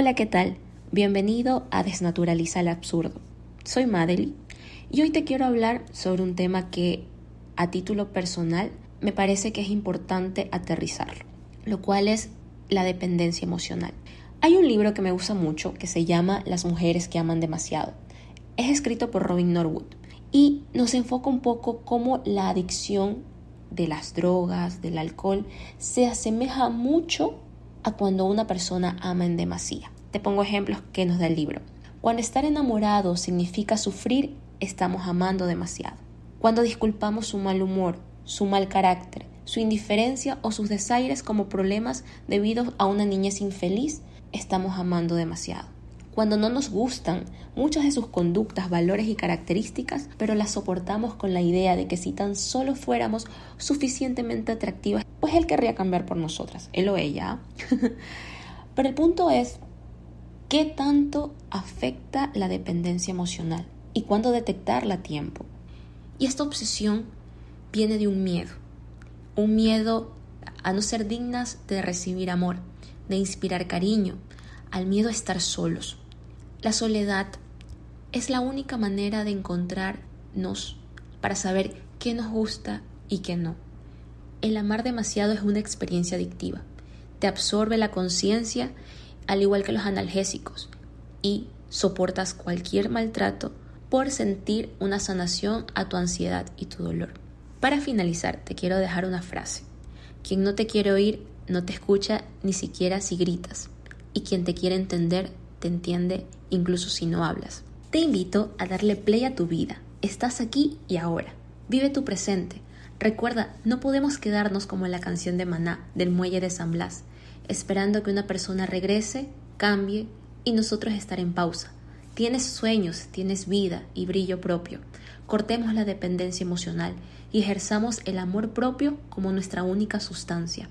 Hola, ¿qué tal? Bienvenido a Desnaturaliza el Absurdo. Soy Madely y hoy te quiero hablar sobre un tema que a título personal me parece que es importante aterrizarlo, lo cual es la dependencia emocional. Hay un libro que me gusta mucho que se llama Las mujeres que aman demasiado. Es escrito por Robin Norwood y nos enfoca un poco cómo la adicción de las drogas, del alcohol, se asemeja mucho a cuando una persona ama en demasía. Te pongo ejemplos que nos da el libro. Cuando estar enamorado significa sufrir, estamos amando demasiado. Cuando disculpamos su mal humor, su mal carácter, su indiferencia o sus desaires como problemas debido a una niñez infeliz, estamos amando demasiado. Cuando no nos gustan muchas de sus conductas, valores y características, pero las soportamos con la idea de que si tan solo fuéramos suficientemente atractivas, pues él querría cambiar por nosotras, él o ella. pero el punto es, ¿qué tanto afecta la dependencia emocional? ¿Y cuándo detectarla a tiempo? Y esta obsesión viene de un miedo, un miedo a no ser dignas de recibir amor, de inspirar cariño, al miedo a estar solos. La soledad es la única manera de encontrarnos para saber qué nos gusta y qué no. El amar demasiado es una experiencia adictiva. Te absorbe la conciencia al igual que los analgésicos y soportas cualquier maltrato por sentir una sanación a tu ansiedad y tu dolor. Para finalizar, te quiero dejar una frase. Quien no te quiere oír no te escucha ni siquiera si gritas y quien te quiere entender te entiende incluso si no hablas. Te invito a darle play a tu vida. Estás aquí y ahora. Vive tu presente. Recuerda, no podemos quedarnos como en la canción de Maná del muelle de San Blas, esperando que una persona regrese, cambie y nosotros estar en pausa. Tienes sueños, tienes vida y brillo propio. Cortemos la dependencia emocional y ejerzamos el amor propio como nuestra única sustancia.